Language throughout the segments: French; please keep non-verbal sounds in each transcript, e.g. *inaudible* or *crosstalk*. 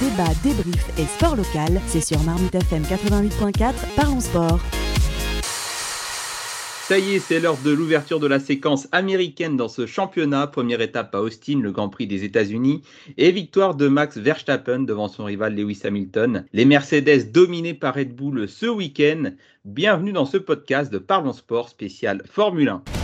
débat, débrief et sport local, c'est sur Marmite FM 88.4, parlons sport. Ça y est, c'est l'heure de l'ouverture de la séquence américaine dans ce championnat. Première étape à Austin, le Grand Prix des États-Unis, et victoire de Max Verstappen devant son rival Lewis Hamilton. Les Mercedes dominés par Red Bull ce week-end. Bienvenue dans ce podcast de Parlons Sport spécial Formule 1.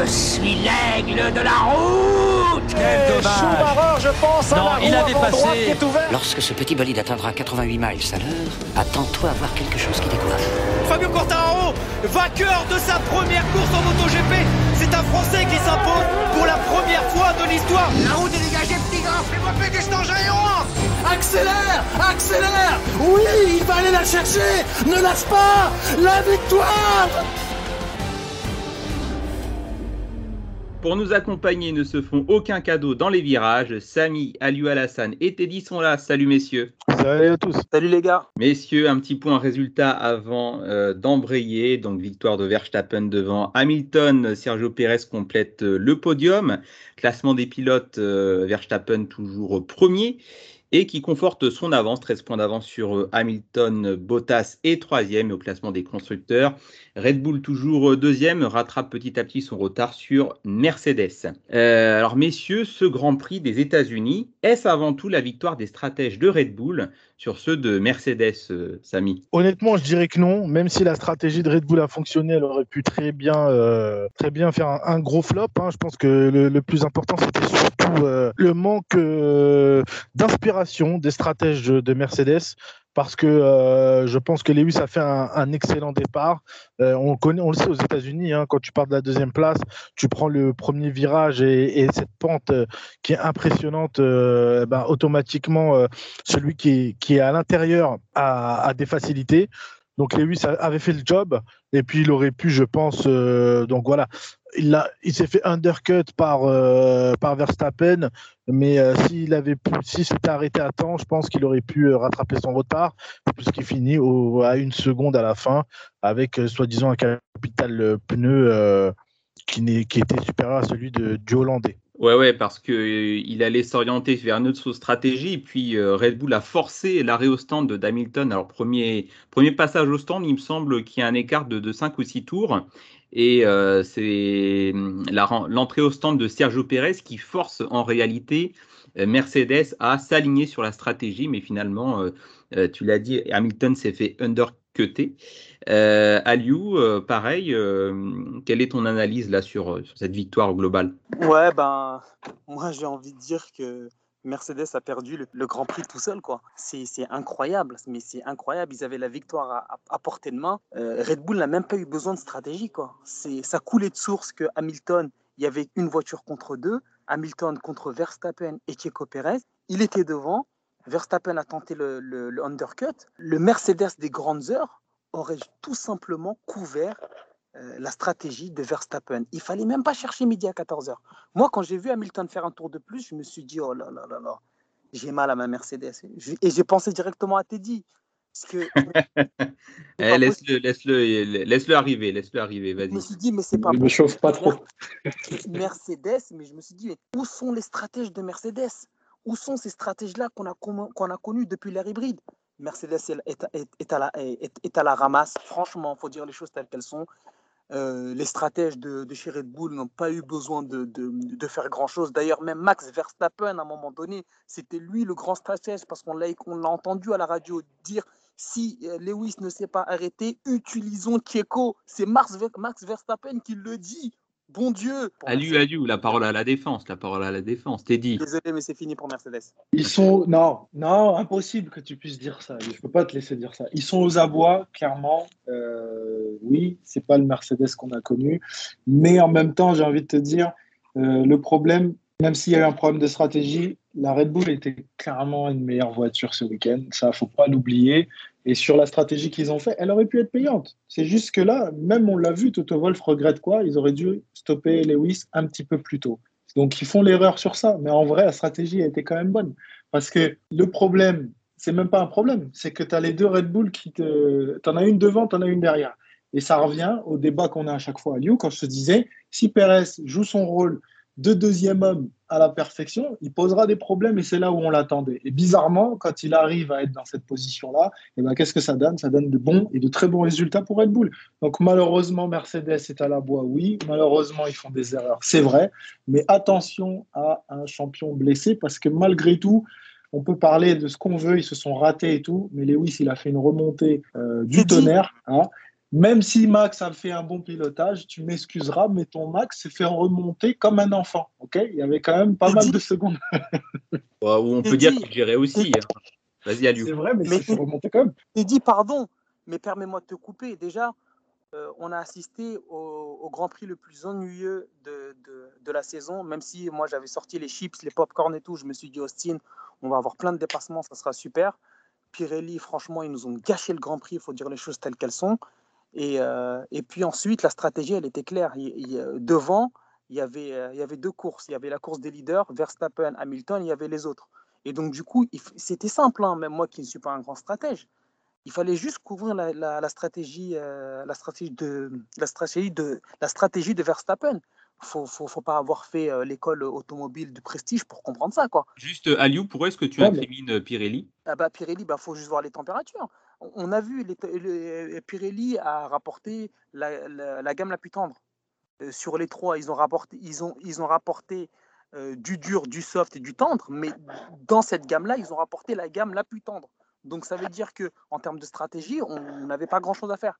Je suis l'aigle de la route Quel dommage je pense, à Non, la il roue a avant droite dépassé. qui est ouverte. Lorsque ce petit bolide atteindra 88 miles à l'heure, attends-toi à voir quelque chose qui décoiffe. Fabio Quartararo, vainqueur de sa première course en MotoGP. C'est un Français qui s'impose pour la première fois de l'histoire. La route est dégagée, petit gars. Fais-moi péter cet engin et on Accélère Accélère Oui, il va aller la chercher Ne lâche pas La victoire Pour nous accompagner, ne se font aucun cadeau dans les virages. Samy, Aliou Alassane et Teddy sont là. Salut messieurs. Salut à tous. Salut les gars. Messieurs, un petit point résultat avant euh, d'embrayer. Donc victoire de Verstappen devant Hamilton. Sergio Pérez complète euh, le podium. Classement des pilotes, euh, Verstappen toujours premier et qui conforte son avance, 13 points d'avance sur euh, Hamilton, Bottas et troisième au classement des constructeurs. Red Bull toujours euh, deuxième, rattrape petit à petit son retard sur Mercedes. Euh, alors messieurs, ce Grand Prix des États-Unis, est-ce avant tout la victoire des stratèges de Red Bull? Sur ceux de Mercedes, euh, Samy Honnêtement, je dirais que non. Même si la stratégie de Red Bull a fonctionné, elle aurait pu très bien, euh, très bien faire un, gros flop. hein. Je pense que le, plus important, c'était surtout euh, le manque d'inspiration des stratèges de Mercedes. Parce que euh, je pense que Lewis a fait un, excellent départ. Euh, on, le sait aux États-Unis, hein, quand tu pars de la deuxième place, tu prends le premier virage et, et cette pente euh, qui est impressionnante, euh, ben, automatiquement, celui qui est, à l'intérieur a des facilités. Donc Lewis avait fait le job et puis il aurait pu, je pense, euh, donc voilà, il, a- il s'est fait undercut par, euh, Verstappen, mais euh, s'il avait pu, si s'était arrêté à temps, je pense qu'il aurait pu rattraper son retard, puisqu'il finit à une seconde à la fin avec soi-disant un capital pneu qui, qui était supérieur à celui du Hollandais. Ouais, ouais, parce que euh, allait s'orienter vers une autre stratégie, et puis euh, Red Bull a forcé l'arrêt au stand d'Hamilton. Alors, premier, premier passage au stand, il me semble qu'il y a un écart de, de 5 ou 6 tours, et euh, c'est ren- l'entrée au stand de Sergio Pérez qui force en réalité Mercedes à s'aligner sur la stratégie, mais finalement, tu l'as dit, Hamilton s'est fait undercuter. Euh, Aliou, euh, pareil, euh, quelle est ton analyse là sur, cette victoire globale? Ouais, ben, moi j'ai envie de dire que Mercedes a perdu le, Grand Prix tout seul, quoi. C'est incroyable, mais c'est incroyable. Ils avaient la victoire à, portée de main. Red Bull n'a même pas eu besoin de stratégie, quoi. Ça coulait de source que Hamilton, il y avait une voiture contre deux, Hamilton contre Verstappen et Checo Pérez. Il était devant. Verstappen a tenté le undercut. Le Mercedes des grandes heures aurait tout simplement couvert euh, la stratégie de Verstappen. Il fallait même pas chercher midi à 14h. Moi, quand j'ai vu Hamilton faire un tour de plus, je me suis dit, oh là là là là, j'ai mal à ma Mercedes. Je- Et j'ai pensé directement à Teddy. Que *laughs* Eh, laisse-le, laisse-le, laisse-le arriver, laisse-le arriver, je me vas-y. suis dit, mais c'est pas Ne me chauffe pas trop. Mercedes, mais je me suis dit, mais où sont les stratèges de Mercedes? Où sont ces stratèges-là qu'on a, qu'on a connus depuis l'ère hybride? Mercedes est, est- à la, ramasse. Franchement, il faut dire les choses telles qu'elles sont. Euh, les stratèges de, de chez Red Bull n'ont pas eu besoin de, faire grand-chose. D'ailleurs, même Max Verstappen, à un moment donné, c'était lui le grand stratège parce qu'on l'a entendu à la radio dire si euh, Lewis ne s'est pas arrêté, utilisons Checo. C'est Max Verstappen qui le dit. Bon Dieu Mercedes. Aliou, la parole à la défense, la parole à la défense, t'es dit. Désolé, mais c'est fini pour Mercedes. Ils sont. Non, non, impossible que tu puisses dire ça. Je peux pas te laisser dire ça. Ils sont aux abois, clairement. Euh, oui, c'est pas le Mercedes qu'on a connu. Mais en même temps, j'ai envie de te dire, euh, le problème, même s'il y a eu un problème de stratégie, la Red Bull était clairement une meilleure voiture ce week-end. Ça, faut pas l'oublier. Et sur la stratégie qu'ils ont fait, elle aurait pu être payante. C'est juste que là, même on l'a vu, Toto Wolff regrette quoi? Ils auraient dû stopper Lewis un petit peu plus tôt. Donc ils font l'erreur sur ça. Mais en vrai, la stratégie a été quand même bonne. Parce que le problème, c'est même pas un problème, c'est que tu as les deux Red Bull qui te. Tu en as une devant, tu en as une derrière. Et ça revient au débat qu'on a à chaque fois à Lyon, quand je te disais, si Perez joue son rôle de deuxième homme à la perfection, il posera des problèmes et c'est là où on l'attendait. Et bizarrement, quand il arrive à être dans cette position-là, eh ben, qu'est-ce que ça donne? Ça donne de bons et de très bons résultats pour Red Bull. Donc malheureusement, Mercedes est à la bois, oui. Malheureusement, ils font des erreurs, c'est vrai. Mais attention à un champion blessé parce que malgré tout, on peut parler de ce qu'on veut, ils se sont ratés et tout, mais Lewis, il a fait une remontée euh, du tonnerre. Hein. Même si Max a fait un bon pilotage, tu m'excuseras, mais ton Max s'est fait remonter comme un enfant. ok? Il y avait quand même pas mal de secondes. *laughs* on peut dire qu'il gérait aussi. Hein. Vas-y, Aliou. C'est vrai, mais, il s'est fait remonter quand même. Tu dis pardon, mais permets-moi de te couper. Déjà, euh, on a assisté au, Grand Prix le plus ennuyeux de, de, la saison, même si moi j'avais sorti les chips, les pop-corn et tout. Je me suis dit, Austin, on va avoir plein de dépassements, ça sera super. Pirelli, franchement, ils nous ont gâché le Grand Prix, il faut dire les choses telles qu'elles sont. Et, euh, et, puis ensuite, la stratégie, elle était claire. devant, il y, avait, euh, il y avait deux courses. Il y avait la course des leaders, Verstappen, Hamilton, il y avait les autres. Et donc, du coup, c'était simple, hein, même moi qui ne suis pas un grand stratège. Il fallait juste couvrir la, la, stratégie, euh, la, stratégie de, la, stratégie de, la stratégie de Verstappen. Il ne faut, faut, pas avoir fait l'école automobile de prestige pour comprendre ça. Quoi. Juste, Aliou, pourquoi est-ce que tu incrimines Pirelli? Ah bah, Pirelli, il bah, faut juste voir les températures on a vu, les, Pirelli a rapporté la, gamme la plus tendre. Euh, sur les trois, ils ont rapporté, ils ont, ils ont rapporté euh, du dur, du soft et du tendre, mais dans cette gamme-là, ils ont rapporté la gamme la plus tendre. Donc ça veut dire que en termes de stratégie, on n'avait pas grand-chose à faire.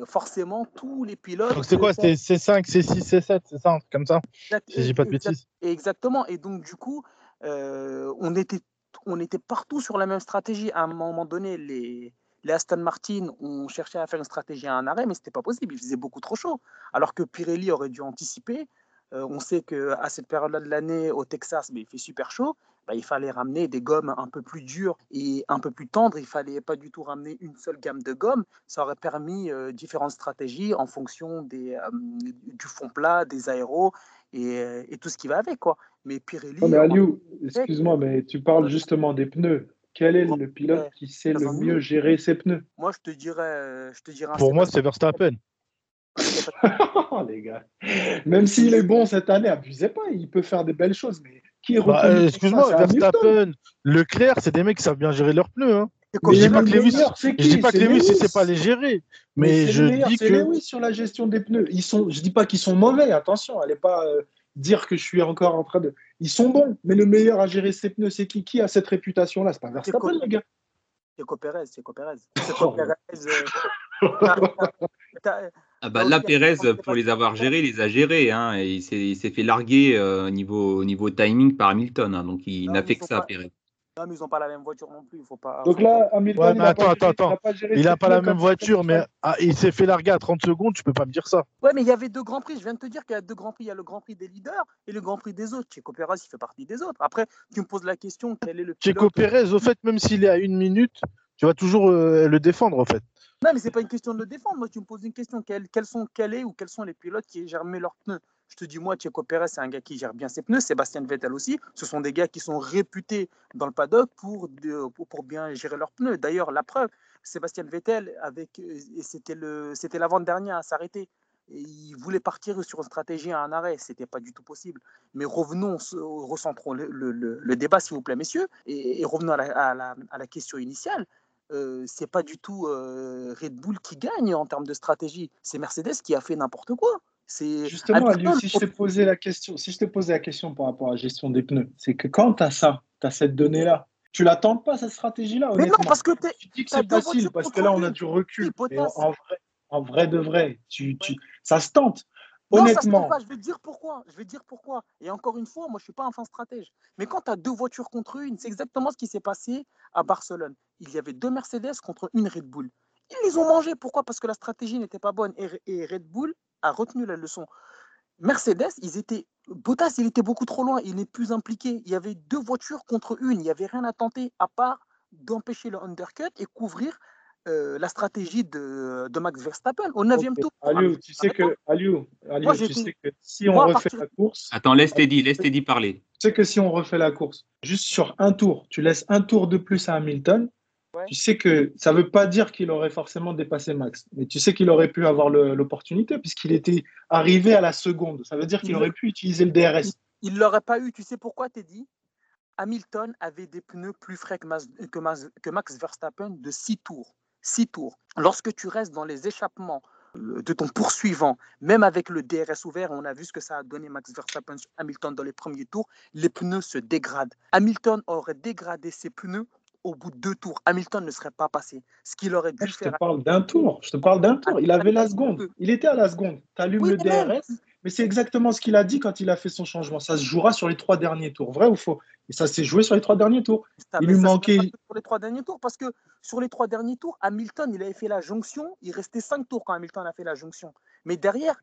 Euh, forcément, tous les pilotes. Donc c'est quoi? C'était C5, C6, C7, c'est ça, comme ça? Si j'ai pas de bêtises. Exactement. Et donc du coup, on était on était partout sur la même stratégie. À un moment donné, les, les Aston Martin ont cherché à faire une stratégie à un arrêt, mais ce n'était pas possible. Il faisait beaucoup trop chaud. Alors que Pirelli aurait dû anticiper. Euh, on sait qu'à cette période-là de l'année, au Texas, mais il fait super chaud. Bah, il fallait ramener des gommes un peu plus dures et un peu plus tendres. Il fallait pas du tout ramener une seule gamme de gommes. Ça aurait permis euh, différentes stratégies en fonction des, euh, du fond plat, des aéros et, et, tout ce qui va avec. Quoi. Mais Pirelli. mais Aliou, excuse-moi, mais tu parles justement des pneus. Quel est le pilote qui sait le mieux gérer ses pneus? Moi, je te dirais. Je te dirais Pour moi, c'est Verstappen. *laughs* oh, les gars. Même s'il est bon cette année, abusez pas, il peut faire des belles choses. Mais qui est bah, euh, Excuse-moi, Verstappen, Leclerc, c'est des mecs qui savent bien gérer leurs pneus. Hein. Je dis pas que Lewis, je dis pas que Lewis, ne sait pas les gérer, mais, je dis que Lewis sur la gestion des pneus. Ils sont, je dis pas qu'ils sont mauvais. Attention, elle est pas. Euh, dire que je suis encore en train de. Ils sont bons, mais le meilleur à gérer ses pneus, c'est qui Qui a cette réputation-là? C'est pas Verstappen, les gars. C'est Copérez, c'est Copérez. *laughs* C'est Copérez. Euh, *laughs* ah bah, là, Pérez, pour les avoir gérés, il les a gérés. Hein, et il s'est fait larguer au euh, niveau, niveau timing par Hamilton. Hein, donc il n'a fait que ça, Pérez. Non, mais ils n'ont pas la même voiture non plus. Il faut pas, Donc là, Hamilton, ouais, mais attends, attends, attends. Il n'a pas, la même voiture, mais ah, il s'est fait larguer à 30 secondes. Tu peux pas me dire ça. Ouais, mais il y avait deux grands prix. Je viens de te dire qu'il y a deux grands prix. Il y a le grand prix des leaders et le grand prix des autres. Checo Pérez, il fait partie des autres. Après, tu me poses la question quel est le Checo Pérez, au fait, même s'il est à une minute, tu vas toujours euh, le défendre, en fait. Non, mais c'est pas une question de le défendre. Moi, tu me poses une question quels, sont, quel est ou quels sont les pilotes qui gèrent leurs pneus? Je te dis, moi, Checo Pérez, c'est un gars qui gère bien ses pneus. Sébastien Vettel aussi. Ce sont des gars qui sont réputés dans le paddock pour, pour, bien gérer leurs pneus. D'ailleurs, la preuve, Sébastien Vettel, avec, c'était l'avant-dernier à s'arrêter. Il voulait partir sur une stratégie à un arrêt. Ce n'était pas du tout possible. Mais revenons, recentrons le, le, débat, s'il vous plaît, messieurs, et, revenons à la, à la, question initiale. Euh, c'est pas du tout euh, Red Bull qui gagne en termes de stratégie. C'est Mercedes qui a fait n'importe quoi. Justement, si je t'ai posé la question, si je t'ai posé la question par rapport à la gestion des pneus, c'est que quand tu as ça, tu as cette donnée-là, tu l'attends pas cette stratégie-là, Mais non, parce que tu dis que c'est facile, parce que là on a du recul. en, vrai, de vrai, tu, tu, ça se tente. Honnêtement. je vais te dire pourquoi. Je vais dire pourquoi. Et encore une fois, moi, je suis pas un fin stratège. Mais quand tu as deux voitures contre une, c'est exactement ce qui s'est passé à Barcelone. Il y avait deux Mercedes contre une Red Bull. Ils les ont mangés. Pourquoi? Parce que la stratégie n'était pas bonne. Et Red Bull a retenu la leçon. Mercedes, ils étaient. Bottas, il était beaucoup trop loin, il n'est plus impliqué. Il y avait deux voitures contre une, il n'y avait rien à tenter à part d'empêcher le undercut et couvrir euh, la stratégie de, de, Max Verstappen au 9e tour. Aliou, tu sais que, Aliou, tu sais que si on refait la course. Attends, laisse Teddy, laisse Teddy parler. Tu sais que si on refait la course, juste sur un tour, tu laisses un tour de plus à Hamilton, tu sais que ça ne veut pas dire qu'il aurait forcément dépassé Max, mais tu sais qu'il aurait pu avoir l'opportunité puisqu'il était arrivé à la seconde. Ça veut dire qu'il aurait pu utiliser le DRS. Il l'aurait pas eu. Tu sais pourquoi, Teddy? Hamilton avait des pneus plus frais que Max, que Max, que Max Verstappen de 6 tours. 6 tours. Lorsque tu restes dans les échappements euh, de ton poursuivant, même avec le DRS ouvert, on a vu ce que ça a donné Max Verstappen sur Hamilton dans les premiers tours, les pneus se dégradent. Hamilton aurait dégradé ses pneus au bout de deux tours. Hamilton ne serait pas passé. Ce qu'il aurait dû Je te faire. parle d'un tour. Je te parle d'un tour. Il avait la seconde. Il était à la seconde. Tu allumes Oui, le. DRS. Mais c'est exactement ce qu'il a dit quand il a fait son changement. Ça se jouera sur les trois derniers tours. Vrai ou faux? Et ça s'est joué sur les trois derniers tours. Ça, Il lui manquait- Sur les trois derniers tours, parce que sur les trois derniers tours, Hamilton, il avait fait la jonction. Il restait cinq tours quand Hamilton a fait la jonction. Mais derrière,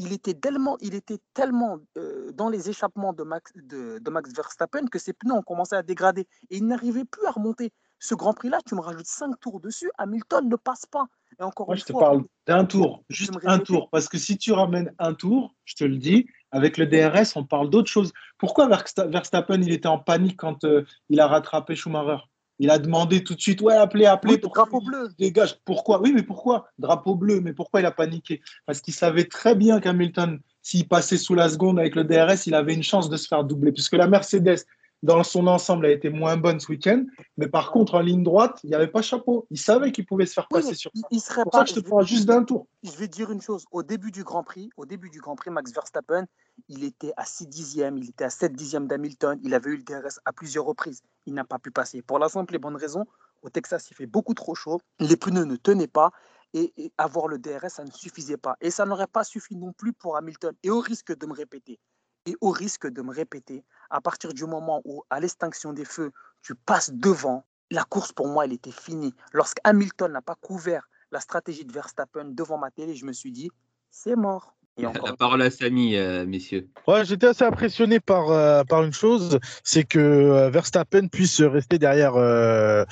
il était tellement, il était tellement euh, dans les échappements de Max, de, de Max Verstappen que ses pneus ont commencé à dégrader. Et il n'arrivait plus à remonter. Ce Grand Prix-là, tu me rajoutes cinq tours dessus, Hamilton ne passe pas. Et encore Moi, une je te parle d'un tour. Juste un tour. Parce que si tu ramènes un tour, je te le dis, avec le DRS, on parle d'autre chose. Pourquoi Versta- Verstappen, il était en panique quand euh, il a rattrapé Schumacher? Il a demandé tout de suite, ouais, appelez, appelez. Oui, pour drapeau bleu. Dégage. Pourquoi? Oui, mais pourquoi? Drapeau bleu. Mais pourquoi il a paniqué? Parce qu'il savait très bien qu'Hamilton, s'il passait sous la seconde avec le DRS, il avait une chance de se faire doubler. Puisque la Mercedes, dans son ensemble, a été moins bonne ce week-end. Mais par contre, en ligne droite, il n'y avait pas chapeau. Il savait qu'il pouvait se faire passer sur ça. il serait pour pas. ça que je te parle juste d'un tour. je vais dire une chose. Au début du Grand Prix, au début du Grand Prix, Max Verstappen, il était à 6 dixièmes, il était à 7 dixièmes d'Hamilton. Il avait eu le DRS à plusieurs reprises. Il n'a pas pu passer. Pour la simple et bonne raison, au Texas, il fait beaucoup trop chaud. Les pneus ne tenaient pas. Et, et avoir le DRS, ça ne suffisait pas. Et ça n'aurait pas suffi non plus pour Hamilton. Et au risque de me répéter, et au risque de me répéter, à partir du moment où, à l'extinction des feux, tu passes devant, la course pour moi, elle était finie. Lorsque Hamilton n'a pas couvert la stratégie de Verstappen devant ma télé, je me suis dit, c'est mort. Et *laughs* encore La parole à Samy, euh, messieurs. Ouais, j'étais assez impressionné par, euh, par une chose, c'est que euh, Verstappen puisse rester derrière, euh,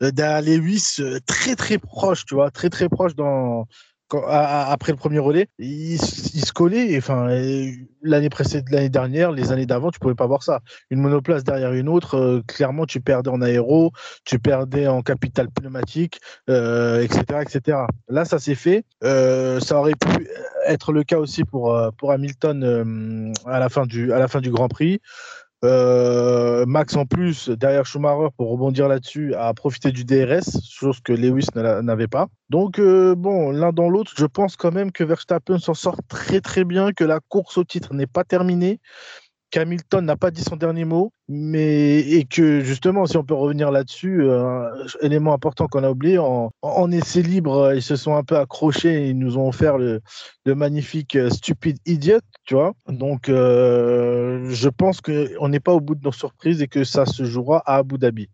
derrière Lewis très très proche, tu vois, très très proche dans, après le premier relais. Il, se collait, enfin, l'année précédente, l'année dernière, les années d'avant, tu pouvais pas voir ça. Une monoplace derrière une autre, euh, clairement, tu perdais en aéro, tu perdais en capital pneumatique, euh, etc., etc. Là, ça s'est fait. Euh, ça aurait pu être le cas aussi pour, pour Hamilton à, la fin du, à la fin du Grand Prix. Euh, Max en plus, derrière Schumacher, pour rebondir là-dessus, a profité du DRS, chose que Lewis n'avait pas. Donc, euh, bon, l'un dans l'autre, je pense quand même que Verstappen s'en sort très très bien, que la course au titre n'est pas terminée, qu'Hamilton n'a pas dit son dernier mot, mais et que justement, si on peut revenir là-dessus, euh, élément important qu'on a oublié, en, en essai libre, euh, ils se sont un peu accrochés, ils nous ont offert le, le magnifique euh, Stupid Idiot, tu vois. Donc, je pense qu'on n'est pas au bout de nos surprises et que ça se jouera à Abu Dhabi.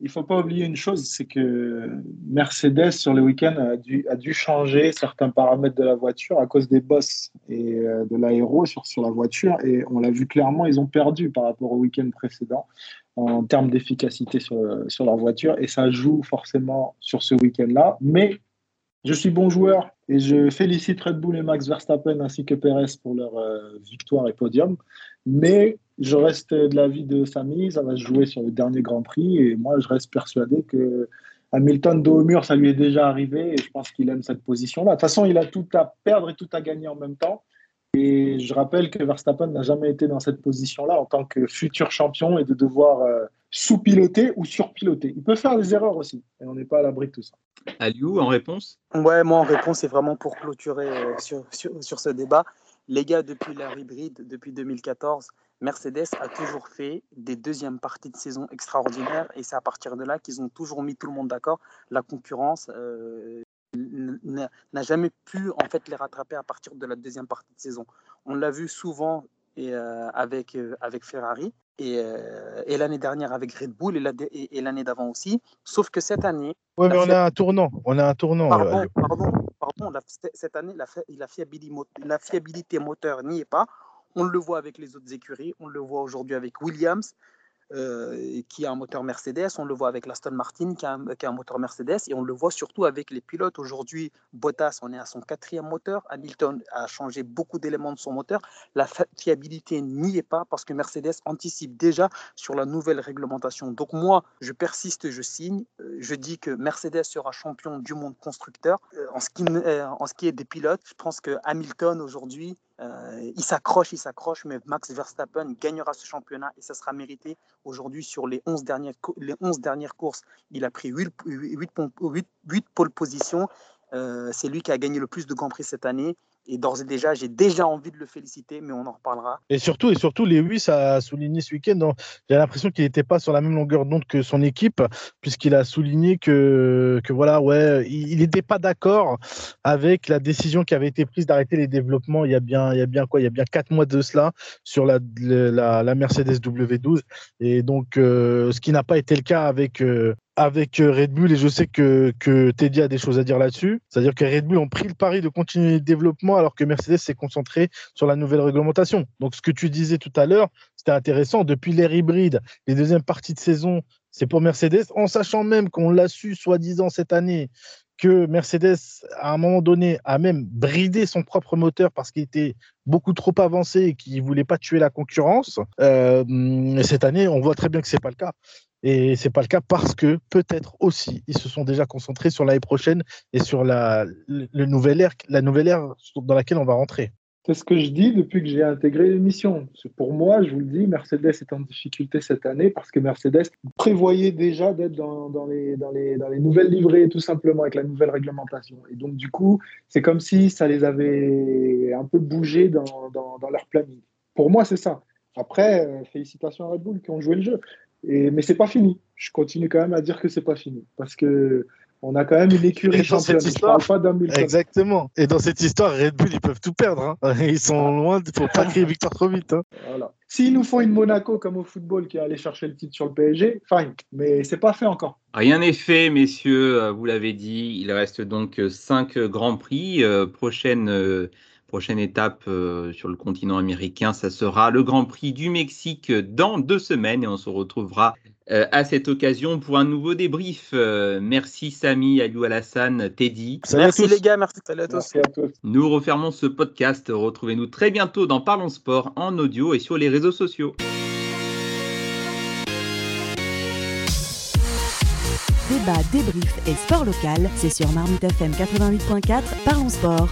Il faut pas oublier une chose, c'est que Mercedes sur le week-end a dû, changer certains paramètres de la voiture à cause des bosses et euh, de l'aéro sur, la voiture. Et on l'a vu clairement, ils ont perdu par rapport au week-end précédent en termes d'efficacité sur, sur leur voiture. Et ça joue forcément sur ce week-end-là. Mais je suis bon joueur et je félicite Red Bull et Max Verstappen ainsi que Perez pour leur euh, victoire et podium. Mais je reste de l'avis de Samy, ça va se jouer sur le dernier Grand Prix et moi je reste persuadé que Hamilton dos au mur, ça lui est déjà arrivé et je pense qu'il aime cette position-là. De toute façon, il a tout à perdre et tout à gagner en même temps. Et je rappelle que Verstappen n'a jamais été dans cette position-là en tant que futur champion et de devoir euh, sous-piloter ou surpiloter. Il peut faire des erreurs aussi et on n'est pas à l'abri de tout ça. Aliou, en réponse? Ouais, moi en réponse, c'est vraiment pour clôturer euh, sur, sur, sur ce débat. Les gars, depuis l'ère hybride, depuis 2014, Mercedes a toujours fait des deuxièmes parties de saison extraordinaires et c'est à partir de là qu'ils ont toujours mis tout le monde d'accord. La concurrence euh, n'a jamais pu en fait les rattraper à partir de la deuxième partie de saison. On l'a vu souvent et, euh, avec, euh, avec Ferrari et, et l'année dernière avec Red Bull et la- l'année d'avant aussi. Sauf que cette année, La mais on a un tournant. On a un tournant. pardon, cette année, la fiabilité moteur n'y est pas. On le voit avec les autres écuries, on le voit aujourd'hui avec Williams, euh, qui a un moteur Mercedes, on le voit avec l'Aston Martin, qui a, un, qui a un moteur Mercedes, et on le voit surtout avec les pilotes. Aujourd'hui, Bottas, on est à son quatrième moteur, Hamilton a changé beaucoup d'éléments de son moteur. La fiabilité n'y est pas parce que Mercedes anticipe déjà sur la nouvelle réglementation. Donc moi, je persiste, je signe. Euh, Je dis que Mercedes sera champion du monde constructeur. Euh, En ce qui, en ce qui est des pilotes, je pense que Hamilton aujourd'hui, Euh, il s'accroche, il s'accroche, mais Max Verstappen gagnera ce championnat et ça sera mérité. Aujourd'hui, sur les 11 dernières, les 11 dernières courses, il a pris 8, 8, 8, 8 pole positions. Euh, c'est lui qui a gagné le plus de Grands Prix cette année. Et d'ores et déjà, j'ai déjà envie de le féliciter, mais on en reparlera. Et surtout, et surtout Lewis a souligné ce week-end, j'ai l'impression qu'il n'était pas sur la même longueur d'onde que son équipe, puisqu'il a souligné que, que voilà, ouais, il n'était pas d'accord avec la décision qui avait été prise d'arrêter les développements il y a bien, il y a bien quoi, il y a bien quatre mois de cela sur la Mercedes W12. Et donc, euh, ce qui n'a pas été le cas avec, euh, avec euh, Red Bull et je sais que, Teddy a des choses à dire là-dessus. C'est-à-dire que Red Bull ont pris le pari de continuer le développement alors que Mercedes s'est concentré sur la nouvelle réglementation. Donc ce que tu disais tout à l'heure, c'était intéressant. Depuis l'ère hybride, les deuxièmes parties de saison, c'est pour Mercedes, en sachant même qu'on l'a su soi-disant cette année que Mercedes, à un moment donné, a même bridé son propre moteur parce qu'il était beaucoup trop avancé et qu'il ne voulait pas tuer la concurrence. Euh, cette année, on voit très bien que ce n'est pas le cas. Et ce n'est pas le cas parce que peut-être aussi ils se sont déjà concentrés sur l'année prochaine et sur la, le nouvelle ère, la nouvelle ère dans laquelle on va rentrer. C'est ce que je dis depuis que j'ai intégré l'émission. Pour moi, je vous le dis, Mercedes est en difficulté cette année parce que Mercedes prévoyait déjà d'être dans, les, nouvelles livrées, tout simplement, avec la nouvelle réglementation. Et donc, du coup, c'est comme si ça les avait un peu bougé dans, dans, dans leur planning. Pour moi, c'est ça. Après, euh, félicitations à Red Bull qui ont joué le jeu. Et, mais c'est pas fini. Je continue quand même à dire que c'est pas fini. Parce que on a quand même une écurie championne. Histoire, pas Exactement. Et dans cette histoire, Red Bull, ils peuvent tout perdre. Hein. *laughs* Ils sont loin. Il ne faut pas *laughs* crier victoire trop vite. Hein. Voilà. S'ils nous font une Monaco comme au football qui est allé chercher le titre sur le PSG, fine. Mais c'est pas fait encore. Rien n'est fait, messieurs. Euh, vous l'avez dit. Il reste donc cinq grands prix. Euh, prochaine. Euh, prochaine étape sur le continent américain, ça sera le Grand Prix du Mexique dans deux semaines et on se retrouvera euh, à cette occasion pour un nouveau débrief. Euh, merci Samy, Aliou Alassane, Teddy. merci les gars, merci, à tous. Nous refermons ce podcast. Retrouvez-nous très bientôt dans Parlons Sport en audio et sur les réseaux sociaux. Débat, débrief et sport local, c'est sur Marmite FM 88.4, Parlons Sport.